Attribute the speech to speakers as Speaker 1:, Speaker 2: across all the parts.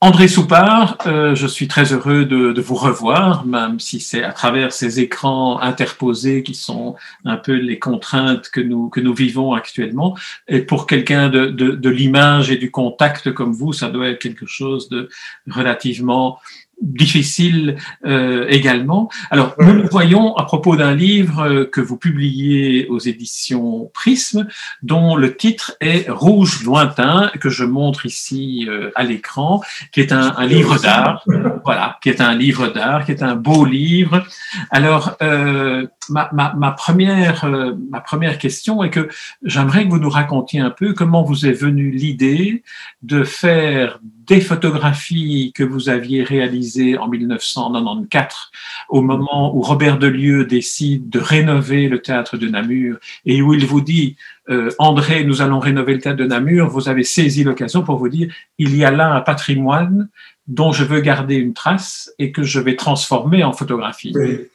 Speaker 1: André Soupard, euh, je suis très heureux de, de vous revoir, même si c'est à travers ces écrans interposés qui sont un peu les contraintes que nous, que nous vivons actuellement. Et pour quelqu'un de, de, de l'image et du contact comme vous, ça doit être quelque chose de relativement difficile euh, également. Alors, nous nous voyons à propos d'un livre euh, que vous publiez aux éditions Prisme, dont le titre est Rouge lointain, que je montre ici euh, à l'écran, qui est un, un livre d'art, voilà, qui est un livre d'art, qui est un beau livre. Alors, euh, ma, première, euh, ma première question est que j'aimerais que vous nous racontiez un peu comment vous est venue l'idée de faire des photographies que vous aviez réalisées en 1994, au moment où Robert Delieu décide de rénover le théâtre de Namur et où il vous dit euh, André, nous allons rénover le théâtre de Namur, vous avez saisi l'occasion pour vous dire il y a là un patrimoine dont je veux garder une trace et que je vais transformer en photographie.
Speaker 2: Oui.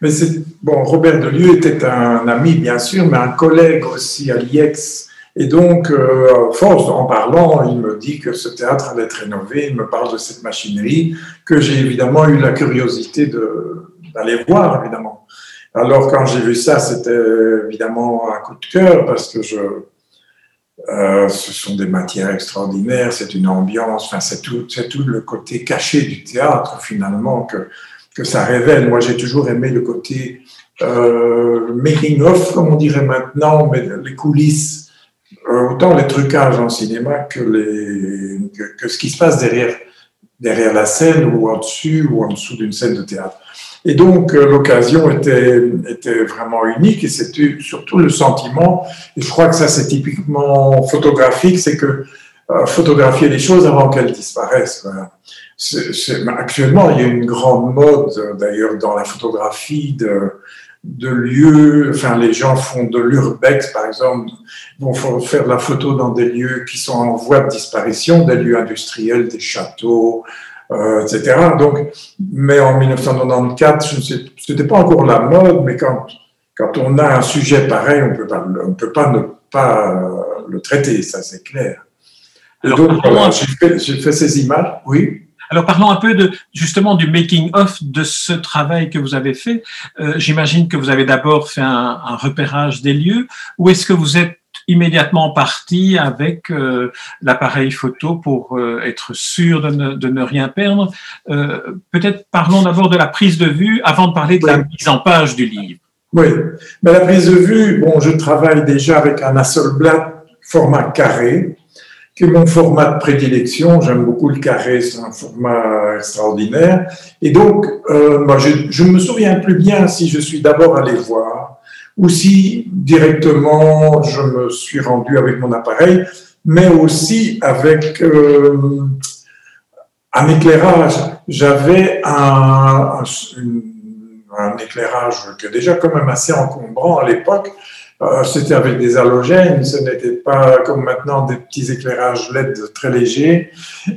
Speaker 2: Mais bon, Robert Delieu était un ami bien sûr, mais un collègue aussi à l'IEX. Et donc, euh, force en parlant, il me dit que ce théâtre allait être rénové. Il me parle de cette machinerie que j'ai évidemment eu la curiosité d'aller voir, évidemment. Alors, quand j'ai vu ça, c'était évidemment un coup de cœur parce que euh, ce sont des matières extraordinaires, c'est une ambiance, enfin, c'est tout, tout le côté caché du théâtre finalement que que ça révèle. Moi, j'ai toujours aimé le côté euh, making of, comme on dirait maintenant, mais les coulisses, euh, autant les trucages en cinéma que, les, que, ce qui se passe derrière, derrière la scène ou en dessus ou en dessous d'une scène de théâtre. Et donc, euh, l'occasion était, vraiment unique et c'était surtout le sentiment, et je crois que ça c'est typiquement photographique, c'est que photographier les choses avant qu'elles disparaissent. Actuellement, il y a une grande mode, d'ailleurs, dans la photographie de, de lieux. Enfin, les gens font de l'urbex, par exemple, vont faire de la photo dans des lieux qui sont en voie de disparition, des lieux industriels, des châteaux, euh, etc. Donc, mais en 1994, je ne sais, c'était pas encore la mode, mais quand quand on a un sujet pareil, on peut pas, on peut pas ne pas le traiter, ça c'est clair. Alors, donc, voilà, j'ai fait, fait, ces images, oui.
Speaker 1: Alors parlons un peu de justement du making of de ce travail que vous avez fait. Euh, J'imagine que vous avez d'abord fait un, un, repérage des lieux. Ou est-ce que vous êtes immédiatement parti avec euh, l'appareil photo pour euh, être sûr de ne, de ne rien perdre? Euh, Peut-être parlons d'abord de la prise de vue avant de parler de la mise en page du livre.
Speaker 2: Oui, mais la prise de vue, bon, je travaille déjà avec un Hasselblad format carré qui mon format de prédilection. J'aime beaucoup le carré, c'est un format extraordinaire. Et donc, euh, moi, je ne me souviens plus bien si je suis d'abord allé voir ou si directement je me suis rendu avec mon appareil, mais aussi avec euh, un éclairage. J'avais un, éclairage qui est déjà quand même assez encombrant à l'époque, euh, c'était avec des halogènes, ce n'était pas comme maintenant des petits éclairages LED très légers.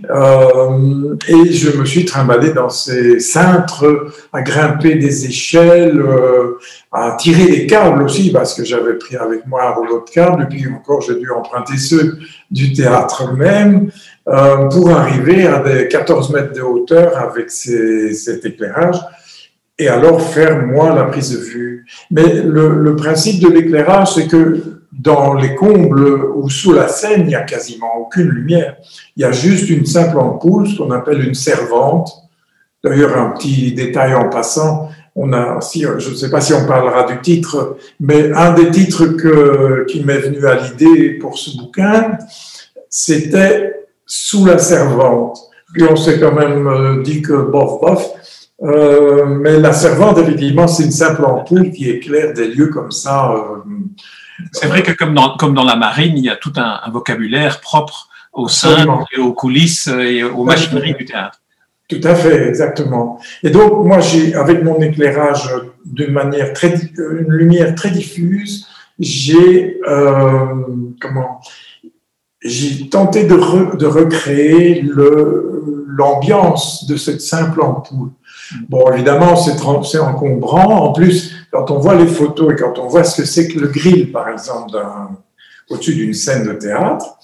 Speaker 2: Euh, et je me suis trimballé dans ces cintres, à grimper des échelles, euh, à tirer des câbles aussi, parce que j'avais pris avec moi un rouleau de câbles, et puis encore j'ai dû emprunter ceux du théâtre même, pour arriver à des 14 mètres de hauteur avec cet éclairage et alors faire moi la prise de vue. Mais le, principe de l'éclairage, c'est que dans les combles ou sous la scène, il n'y a quasiment aucune lumière. Il y a juste une simple ampoule, ce qu'on appelle une servante. D'ailleurs, un petit détail en passant, on a, je ne sais pas si on parlera du titre, mais un des titres qui m'est venu à l'idée pour ce bouquin, c'était Sous la servante. Puis on s'est quand même euh, dit que bof, bof, euh, mais la servante, effectivement, c'est une simple ampoule qui éclaire des lieux comme ça. Euh,
Speaker 1: c'est vrai que comme dans, comme dans la marine, il y a tout un, un vocabulaire propre aux scènes et aux coulisses et aux machineries du théâtre.
Speaker 2: Tout à fait, exactement. Et donc, moi, j'ai, avec mon éclairage d'une manière très, une lumière très diffuse, j'ai, euh, comment, j'ai tenté de, re, de recréer le, l'ambiance de cette simple ampoule. Bon, évidemment, c'est encombrant. En plus, quand on voit les photos et quand on voit ce que c'est que le grill, par exemple, au-dessus d'une scène de théâtre,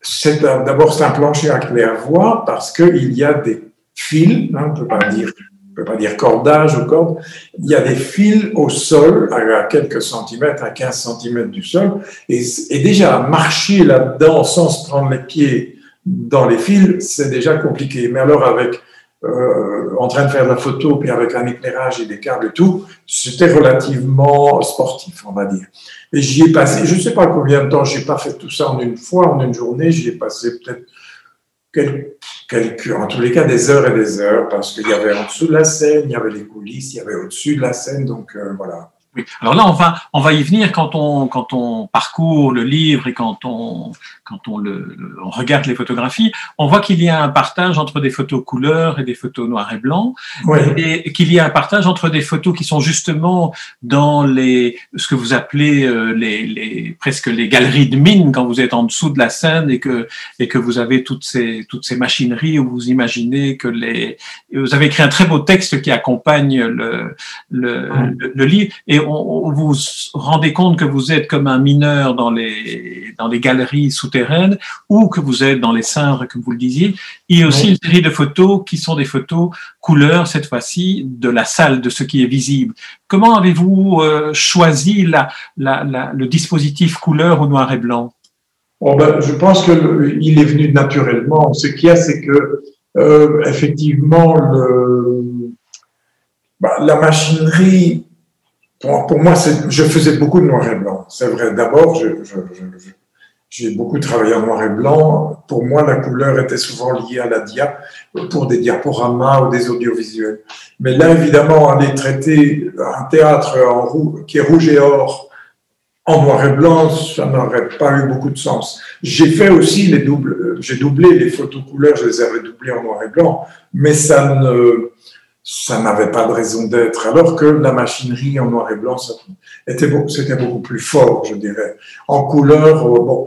Speaker 2: c'est d'abord c'est un plancher à claire-voie parce qu'il y a des fils, hein, on ne peut pas dire on peut pas dire cordage ou corde, il y a des fils au sol à quelques centimètres, à 15 centimètres du sol, et, et déjà marcher là-dedans sans se prendre les pieds dans les fils, c'est déjà compliqué. Mais alors avec euh, en train de faire de la photo, puis avec un éclairage et des câbles et tout, c'était relativement sportif, on va dire. Et j'y ai passé, je ne sais pas combien de temps, j'ai pas fait tout ça en une fois, en une journée, j'y ai passé peut-être quelques, en tous les cas, des heures et des heures, parce qu'il y avait en dessous de la scène, il y avait les coulisses, il y avait au-dessus de la scène, donc euh, voilà.
Speaker 1: Oui. Alors là, on va, on va y venir quand on, quand on parcourt le livre et quand on, quand on, le, on regarde les photographies. On voit qu'il y a un partage entre des photos couleurs et des photos noir et blanc, et qu'il y a un partage entre des photos qui sont justement dans les, ce que vous appelez euh, les, les, presque les galeries de mine quand vous êtes en dessous de la scène et que, et que vous avez toutes ces, toutes ces machineries où vous imaginez que les, vous avez écrit un très beau texte qui accompagne le, le, le, le livre et on, vous vous rendez compte que vous êtes comme un mineur dans les, dans les galeries souterraines ou que vous êtes dans les cendres, comme vous le disiez. Il y a aussi une série de photos qui sont des photos couleurs, cette fois-ci, de la salle, de ce qui est visible. Comment avez-vous euh, choisi la, la, la, le dispositif couleur ou noir et blanc?
Speaker 2: Oh ben, Je pense qu'il est venu naturellement. Ce qu'il y a, c'est que, euh, effectivement, le, bah, la machinerie pour, moi, je faisais beaucoup de noir et blanc. C'est vrai. D'abord, j'ai beaucoup travaillé en noir et blanc. Pour moi, la couleur était souvent liée à la dia pour des diaporamas ou des audiovisuels. Mais là, évidemment, aller traiter un théâtre qui est rouge et or en noir et blanc, ça n'aurait pas eu beaucoup de sens. J'ai fait aussi les doubles, j'ai doublé les photos couleurs, je les avais doublées en noir et blanc, mais ça ne, ça n'avait pas de raison d'être, alors que la machinerie en noir et blanc, c'était beaucoup plus fort, je dirais. En couleur, euh, bon,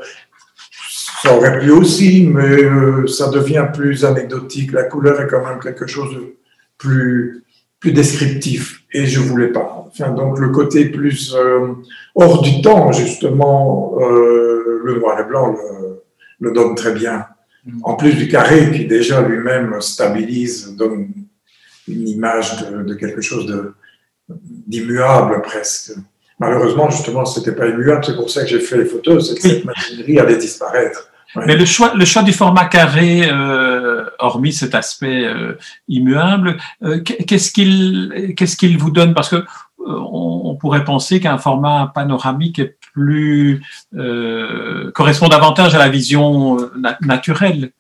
Speaker 2: ça aurait pu aussi, mais euh, ça devient plus anecdotique. La couleur est quand même quelque chose de plus, plus descriptif, et je voulais pas. Enfin, donc le côté plus euh, hors du temps, justement, le noir et blanc le, le donne très bien. Mm. En plus du carré qui déjà lui-même stabilise, donne une image de, quelque chose d'immuable presque. Malheureusement, justement, ce n'était pas immuable, c'est pour ça que j'ai fait les photos, c'est que cette machinerie allait disparaître.
Speaker 1: Mais le choix, le choix du format carré, euh, hormis cet aspect euh, immuable, euh, qu'est-ce qu'il qu'est-ce qu'il vous donne? Parce que on, pourrait penser qu'un format panoramique est plus correspond davantage à la vision naturelle.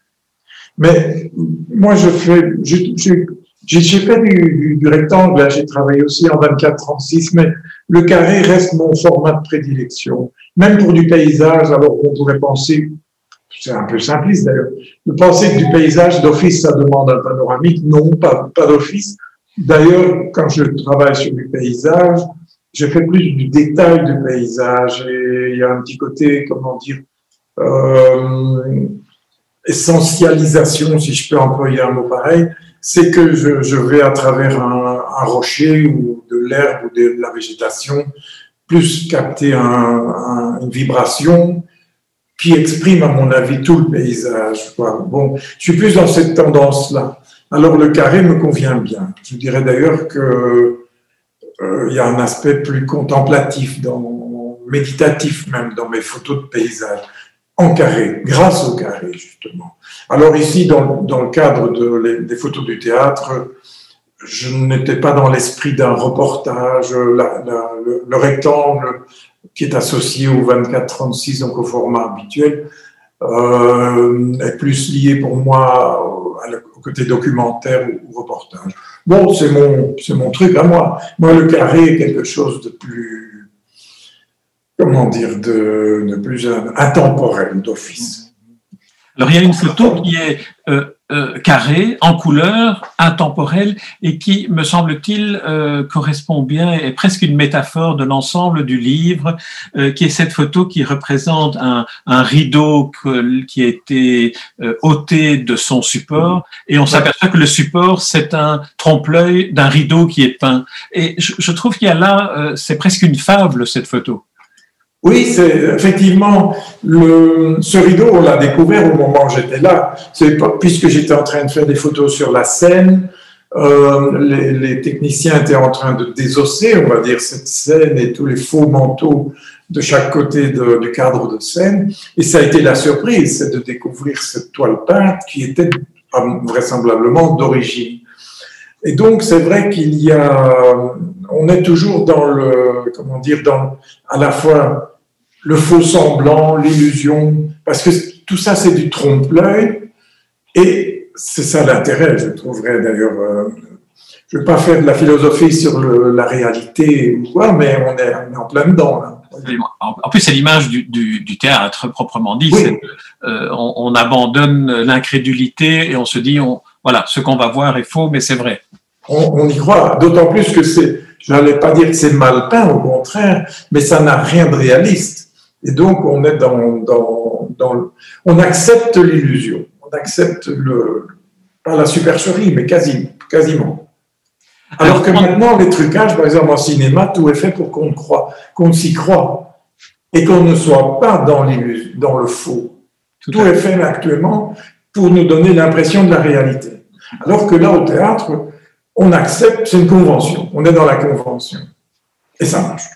Speaker 2: Mais moi, je fais, j'ai fait du, du, rectangle, j'ai travaillé aussi en 24-36, mais le carré reste mon format de prédilection. Même pour du paysage, alors qu'on pourrait penser, c'est un peu simpliste d'ailleurs, de penser que du paysage d'office, ça demande un panoramique. Non, pas, pas d'office. D'ailleurs, quand je travaille sur du paysage, je fais plus du détail du paysage et il y a un petit côté, comment dire, euh, essentialisation, si je peux employer un mot pareil c'est que je, vais à travers un, rocher ou de l'herbe ou de la végétation, plus capter une vibration qui exprime, à mon avis, tout le paysage. Bon, je suis plus dans cette tendance-là. Alors le carré me convient bien. Je dirais d'ailleurs que euh, y a un aspect plus contemplatif, dans, méditatif même dans mes photos de paysage en carré, grâce au carré, justement. Alors ici, dans, le cadre de, des photos du théâtre, je n'étais pas dans l'esprit d'un reportage. Le, rectangle qui est associé au 24-36, donc au format habituel, euh, est plus lié pour moi au, côté documentaire ou, reportage. Bon, c'est mon, truc à moi. Moi, le carré est quelque chose de plus comment dire, de plus intemporel d'office.
Speaker 1: Alors il y a une photo qui est euh, euh, carrée, en couleur, intemporelle, et qui, me semble-t-il, euh, correspond bien, est presque une métaphore de l'ensemble du livre, euh, qui est cette photo qui représente un, un rideau que, qui a été euh, ôté de son support, et on s'aperçoit que le support, c'est un trompe-l'œil d'un rideau qui est peint. Et je, je trouve qu'il y a là, c'est presque une fable, cette photo.
Speaker 2: Oui, c'est effectivement ce rideau, on l'a découvert au moment où j'étais là. Puisque j'étais en train de faire des photos sur la scène, euh, les, techniciens étaient en train de désosser, on va dire, cette scène et tous les faux manteaux de chaque côté du cadre de scène. Et ça a été la surprise, c'est de découvrir cette toile peinte qui était vraisemblablement d'origine. Et donc, c'est vrai qu'il y a, on est toujours dans le, comment dire, dans à la fois le faux semblant, l'illusion, parce que tout ça, c'est du trompe-l'œil. Et c'est ça l'intérêt, je trouverais d'ailleurs. Euh, je ne vais pas faire de la philosophie sur le, la réalité ou quoi, mais on est, on est en plein dedans. Là.
Speaker 1: En plus, c'est l'image du, du, du, théâtre proprement dit.
Speaker 2: Oui.
Speaker 1: Euh, on, on, abandonne l'incrédulité et on se dit, on, voilà, ce qu'on va voir est faux, mais c'est vrai.
Speaker 2: On, on, y croit, d'autant plus que c'est, je n'allais pas dire que c'est mal peint, au contraire, mais ça n'a rien de réaliste. Et donc, on est dans, dans, dans le, on accepte l'illusion, on accepte le, pas la supercherie, mais quasi, quasiment. Alors que maintenant, les trucages, par exemple en cinéma, tout est fait pour qu'on croit, qu'on s'y croit et qu'on ne soit pas dans, dans le faux. Tout, tout est fait actuellement pour nous donner l'impression de la réalité. Alors que là, au théâtre, on accepte, c'est une convention, on est dans la convention. Et ça marche.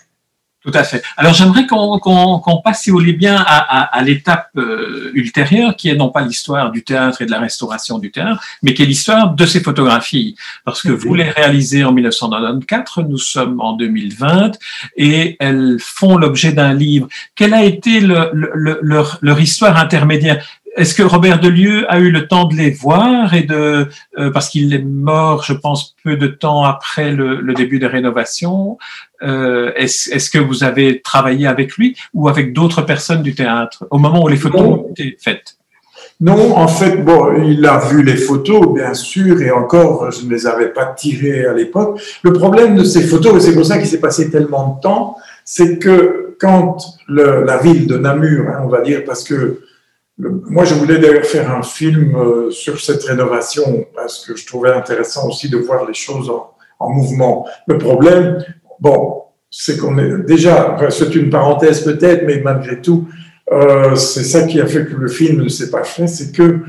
Speaker 1: Tout à fait. Alors j'aimerais qu'on qu qu passe, si vous voulez bien, à, à, à l'étape euh, ultérieure, qui est non pas l'histoire du théâtre et de la restauration du théâtre, mais qui est l'histoire de ces photographies. Parce que vous les réalisez en 1994, nous sommes en 2020, et elles font l'objet d'un livre. Quelle a été le, le, leur, leur histoire intermédiaire? Est-ce que Robert Delieu a eu le temps de les voir et de euh, parce qu'il est mort, je pense, peu de temps après le, le début des rénovations. Euh, est-ce, est-ce que vous avez travaillé avec lui ou avec d'autres personnes du théâtre au moment où les photos non. ont été faites?
Speaker 2: Non, en fait, bon, il a vu les photos, bien sûr, et encore, je ne les avais pas tirées à l'époque. Le problème de ces photos, et c'est pour ça qu'il s'est passé tellement de temps, c'est que quand le, la ville de Namur, hein, on va dire, parce que moi, je voulais d'ailleurs faire un film euh, sur cette rénovation parce que je trouvais intéressant aussi de voir les choses en, en mouvement. Le problème, bon, c'est qu'on est déjà, c'est une parenthèse peut-être, mais malgré tout, euh, c'est ça qui a fait que le film ne s'est pas fait, c'est que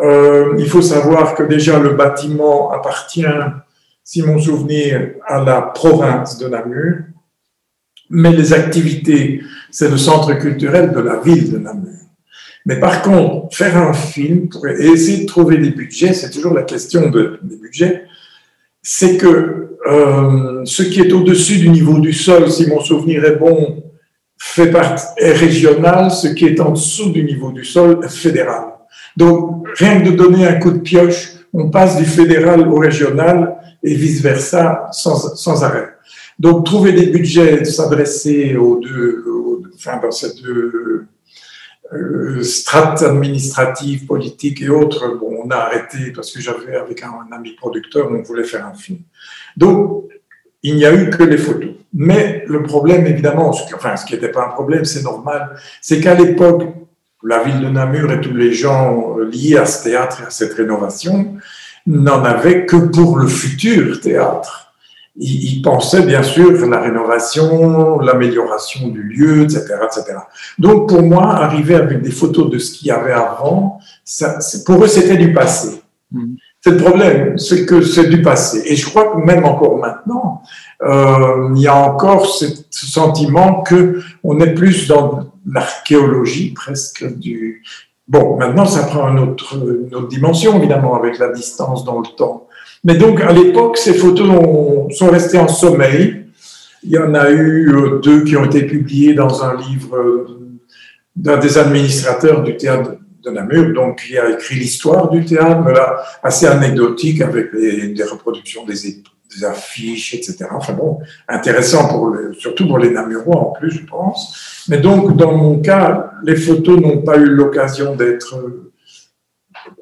Speaker 2: euh, il faut savoir que déjà le bâtiment appartient, si mon souvenir, à la province de Namur, mais les activités, c'est le centre culturel de la ville de Namur. Mais par contre, faire un film pour, et essayer de trouver des budgets, c'est toujours la question de, des budgets, c'est que euh, ce qui est au-dessus du niveau du sol, si mon souvenir est bon, fait partie, est régional, ce qui est en dessous du niveau du sol est fédéral. Donc, rien que de donner un coup de pioche, on passe du fédéral au régional et vice-versa sans, sans arrêt. Donc, trouver des budgets, s'adresser aux deux, aux, enfin, dans ces deux euh, strates administratives, politiques et autres, bon, on a arrêté parce que j'avais avec un, un, ami producteur, on voulait faire un film. Donc, il n'y a eu que les photos. Mais le problème, évidemment, ce enfin, ce qui n'était pas un problème, c'est normal, c'est qu'à l'époque, la ville de Namur et tous les gens liés à ce théâtre et à cette rénovation n'en avaient que pour le futur théâtre il, pensait bien sûr la rénovation, l'amélioration du lieu, etc., etc. Donc pour moi, arriver avec des photos de ce qu'il y avait avant, ça, pour eux c'était du passé. Mmh. C'est le problème, c'est que c'est du passé. Et je crois que même encore maintenant, euh, il y a encore ce sentiment que on est plus dans l'archéologie presque du. Bon, maintenant ça prend une autre, une autre dimension évidemment avec la distance dans le temps. Mais donc, à l'époque, ces photos ont, sont restées en sommeil. Il y en a eu euh, deux qui ont été publiées dans un livre euh, d'un des administrateurs du théâtre de Namur, donc qui a écrit l'histoire du théâtre, là, assez anecdotique avec des reproductions des, affiches, etc. Enfin bon, intéressant pour surtout pour les Namurois en plus, je pense. Mais donc, dans mon cas, les photos n'ont pas eu l'occasion d'être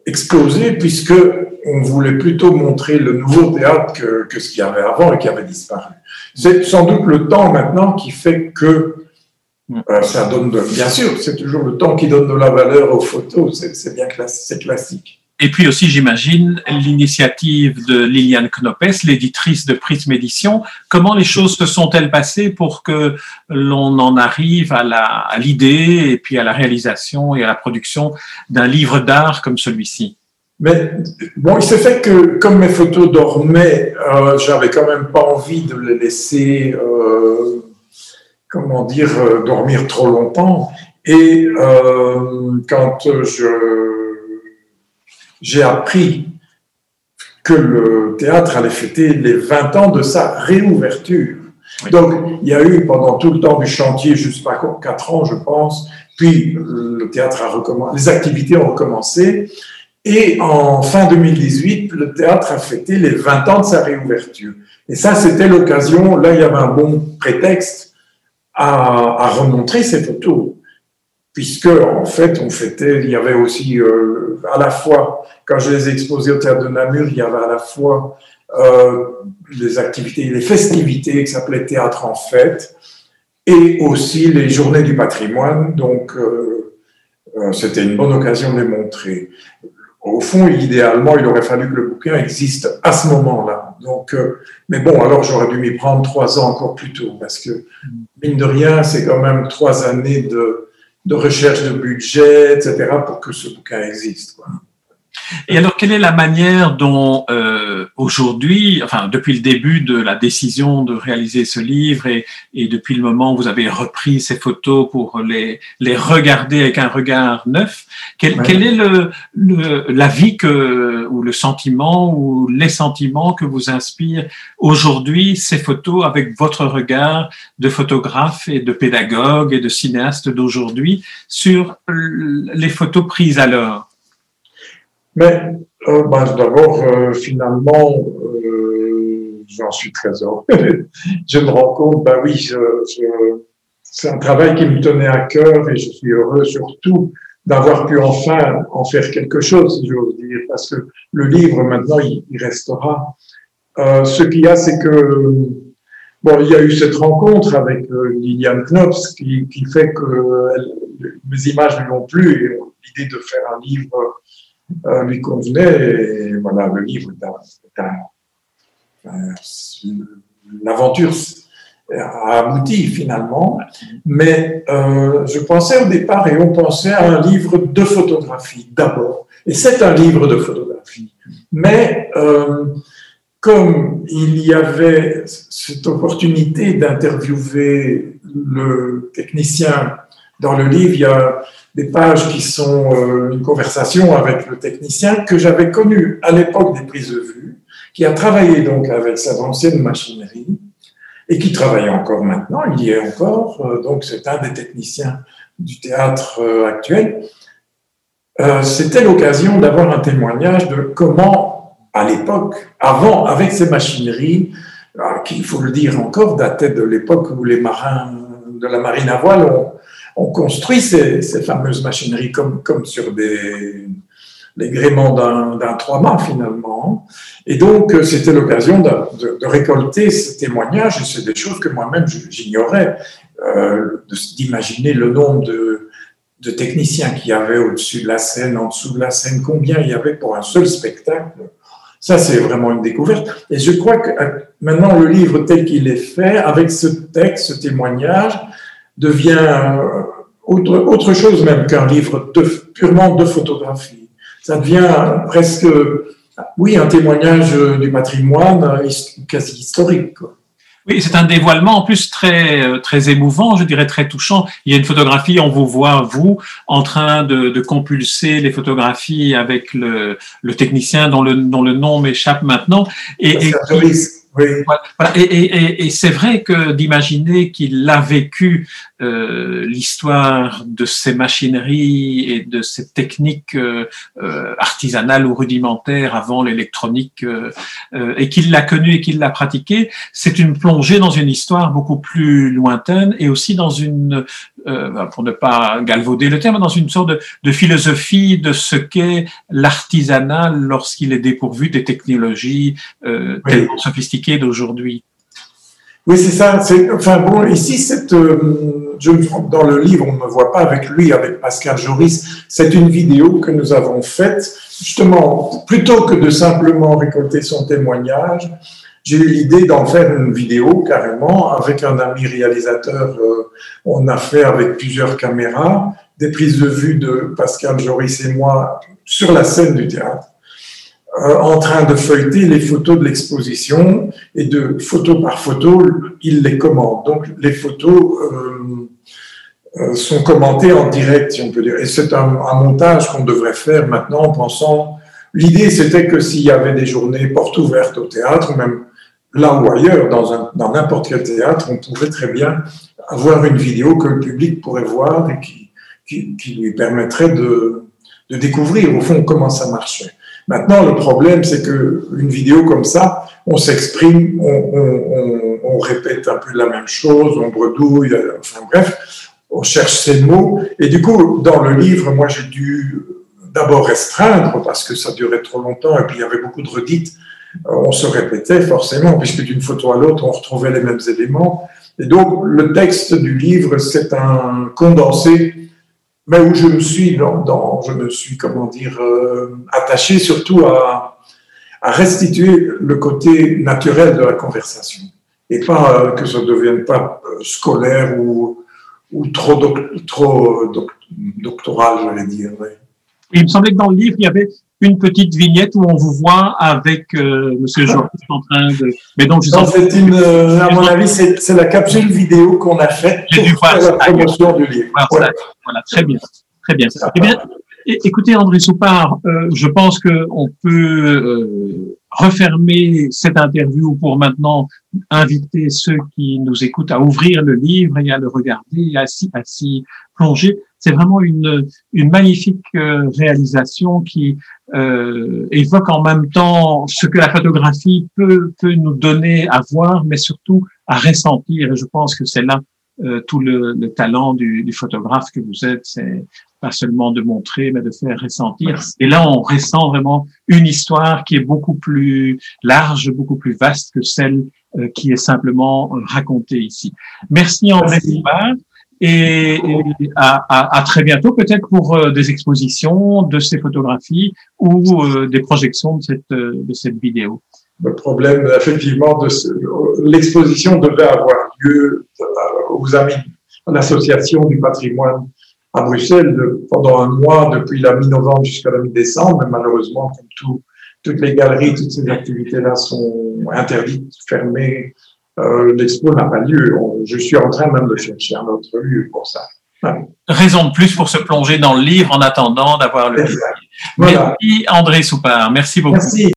Speaker 2: explosées puisque on voulait plutôt montrer le nouveau théâtre que, que ce qu'il y avait avant et qui avait disparu. C'est sans doute le temps maintenant qui fait que euh, ça donne de... Bien sûr, c'est toujours le temps qui donne de la valeur aux photos, c'est bien classique, c'est classique.
Speaker 1: Et puis aussi, j'imagine, l'initiative de Liliane Knopes, l'éditrice de Prisme Édition. Comment les choses se sont-elles passées pour que l'on en arrive à l'idée et puis à la réalisation et à la production d'un livre d'art comme celui-ci?
Speaker 2: Mais bon, il s'est fait que comme mes photos dormaient, euh, j'avais quand même pas envie de les laisser, euh, comment dire, euh, dormir trop longtemps. Et euh, quand je j'ai appris que le théâtre allait fêter les 20 ans de sa réouverture. Donc, il y a eu pendant tout le temps du chantier, jusqu'à 4 ans, je pense, puis le théâtre a recommencé, les activités ont recommencé. Et en fin 2018, le théâtre a fêté les 20 ans de sa réouverture. Et ça, c'était l'occasion, là, il y avait un bon prétexte à, à remontrer ces photos. Puisque, en fait, on fêtait, il y avait aussi euh, à la fois, quand je les ai exposés au théâtre de Namur, il y avait à la fois euh, les activités, les festivités qui s'appelaient Théâtre en fête, et aussi les journées du patrimoine. Donc, euh, c'était une bonne occasion de les montrer au fond, idéalement, il aurait fallu que le bouquin existe à ce moment-là. Donc, mais bon, alors j'aurais dû m'y prendre trois ans encore plus tôt, parce que mine de rien, c'est quand même trois années de, de, recherche de budget, etc., pour que ce bouquin existe. Quoi.
Speaker 1: Et alors, quelle est la manière dont euh, aujourd'hui, enfin depuis le début de la décision de réaliser ce livre et, et, depuis le moment où vous avez repris ces photos pour les, les regarder avec un regard neuf, quel, quel est le, le, la vie que, ou le sentiment ou les sentiments que vous inspirent aujourd'hui ces photos avec votre regard de photographe et de pédagogue et de cinéaste d'aujourd'hui sur les photos prises alors?
Speaker 2: Mais euh, ben, d'abord, euh, finalement, euh, j'en suis très heureux. je me rends compte, ben oui, je, je, c'est un travail qui me tenait à cœur et je suis heureux surtout d'avoir pu enfin en faire quelque chose, si j'ose dire, parce que le livre, maintenant, il, il restera. Euh, ce qu'il y a, c'est que, bon, il y a eu cette rencontre avec euh, Liliane Knops qui, qui fait que elle, mes images lui ont plu et l'idée de faire un livre euh, lui convenait. Et voilà, le livre l'aventure a abouti finalement. Mais euh, je pensais au départ, et on pensait à un livre de photographie d'abord. Et c'est un livre de photographie. Mais euh, comme il y avait cette opportunité d'interviewer le technicien dans le livre, il y a des pages qui sont euh, une conversation avec le technicien que j'avais connu à l'époque des prises de vue, qui a travaillé donc avec sa ancienne machinerie et qui travaille encore maintenant, il y est encore, euh, donc c'est un des techniciens du théâtre euh, actuel. C'était l'occasion d'avoir un témoignage de comment, à l'époque, avant, avec ces machineries, qui, il faut le dire encore, dataient de l'époque où les marins de la marine à voile ont on construit ces, fameuses machineries comme, sur les gréements d'un trois-mâts finalement. Et donc, euh, c'était l'occasion de, de, récolter ces témoignages, et c'est des choses que moi-même j'ignorais, euh, d'imaginer le nombre de, de techniciens qu'il y avait au-dessus de la scène, en dessous de la scène, combien il y avait pour un seul spectacle. Ça, c'est vraiment une découverte. Et je crois que euh, maintenant, le livre tel qu'il est fait, avec ce texte, ce témoignage, devient euh, autre, autre chose même qu'un livre de, purement de photographie. Ça devient presque, oui, un témoignage du patrimoine quasi historique.
Speaker 1: Oui, c'est un dévoilement en plus très euh, très émouvant, je dirais très touchant. Il y a une photographie, on vous voit vous en train de, de compulser les photographies avec le, le technicien dont le dont le nom m'échappe maintenant et, et Et, et, et c'est vrai que d'imaginer qu'il a vécu euh, l'histoire de ces machineries et de ces techniques euh, euh artisanales ou rudimentaires avant l'électronique euh, euh, et qu'il l'a connu et qu'il l'a pratiqué, c'est une plongée dans une histoire beaucoup plus lointaine et aussi dans une, pour ne pas galvauder le terme, dans une sorte de, de philosophie de ce qu'est l'artisanat lorsqu'il est dépourvu des technologies tellement sophistiquées d'aujourd'hui.
Speaker 2: Oui, c'est ça. Enfin bon, ici, cette, euh, je, dans le livre, on ne me voit pas avec lui, avec Pascal Joris. C'est une vidéo que nous avons faite, justement, plutôt que de simplement récolter son témoignage. J'ai eu l'idée d'en faire une vidéo carrément avec un ami réalisateur. Euh, on a fait avec plusieurs caméras des prises de vue de Pascal Joris et moi sur la scène du théâtre. Euh, en train de feuilleter les photos de l'exposition et de photo par photo, il les commente. Donc les photos euh, euh, sont commentées en direct, si on peut dire. Et c'est un, montage qu'on devrait faire maintenant en pensant. L'idée, c'était que s'il y avait des journées portes ouvertes au théâtre, même là ou ailleurs, dans n'importe quel théâtre, on pourrait très bien avoir une vidéo que le public pourrait voir et qui, lui permettrait de, découvrir au fond comment ça marchait. Maintenant, le problème, c'est que une vidéo comme ça, on s'exprime, on, répète un peu la même chose, on bredouille, enfin bref, on cherche ses mots. Et du coup, dans le livre, moi, j'ai dû d'abord restreindre parce que ça durait trop longtemps et puis il y avait beaucoup de redites. On se répétait forcément, puisque d'une photo à l'autre, on retrouvait les mêmes éléments. Et donc, le texte du livre, c'est un condensé mais où je me suis, dans, je me suis, comment dire, euh, attaché surtout à, restituer le côté naturel de la conversation et pas euh, que ça ne devienne pas euh, scolaire ou, ou trop, trop doctoral, j'allais dire.
Speaker 1: Il me semblait que dans le livre, il y avait une petite vignette où on vous voit avec euh, Monsieur Georges en train de.
Speaker 2: Mais donc, je c'est une, à mon avis, c'est la capsule vidéo qu'on a faite pour faire la promotion du livre.
Speaker 1: Voilà, voilà, très bien, très bien. Eh bien, écoutez, André Soupard, euh, je pense que on peut euh, refermer cette interview pour maintenant inviter ceux qui nous écoutent à ouvrir le livre et à le regarder, à s'y plonger. C'est vraiment une, une magnifique euh, réalisation qui euh, évoque en même temps ce que la photographie peut, peut nous donner à voir, mais surtout à ressentir. Et je pense que c'est là euh, tout le, le talent du, du, photographe que vous êtes. C'est pas seulement de montrer, mais de faire ressentir. Et là, on ressent vraiment une histoire qui est beaucoup plus large, beaucoup plus vaste que celle euh, qui est simplement racontée ici. Merci André et, à, très bientôt, peut-être pour euh, des expositions de ces photographies ou euh, des projections de cette, euh, de cette vidéo.
Speaker 2: Le problème, effectivement, de l'exposition devait avoir lieu aux amis, à l'association du patrimoine à Bruxelles pendant un mois, depuis la mi-novembre jusqu'à la mi-décembre, malheureusement, comme tout, toutes les galeries, toutes ces activités-là sont interdites, fermées, euh, l'expo n'a pas lieu. Je suis en train même de chercher un autre lieu pour ça.
Speaker 1: Raison de plus pour se plonger dans le livre en attendant d'avoir le livre. Merci André Soupard. Merci beaucoup. Merci.